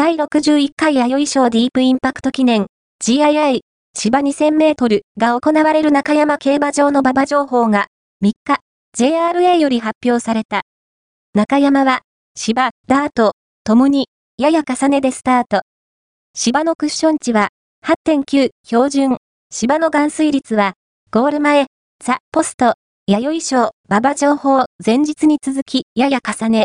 第61回弥生賞ディープインパクト記念 GII 芝2000メートルが行われる中山競馬場の馬場情報が3日 JRA より発表された。中山は芝、ダート、ともにやや重ねでスタート。芝のクッション値は8.9標準。芝の含水率はゴール前、ザ・ポスト、弥生賞、馬場情報前日に続きやや重ね。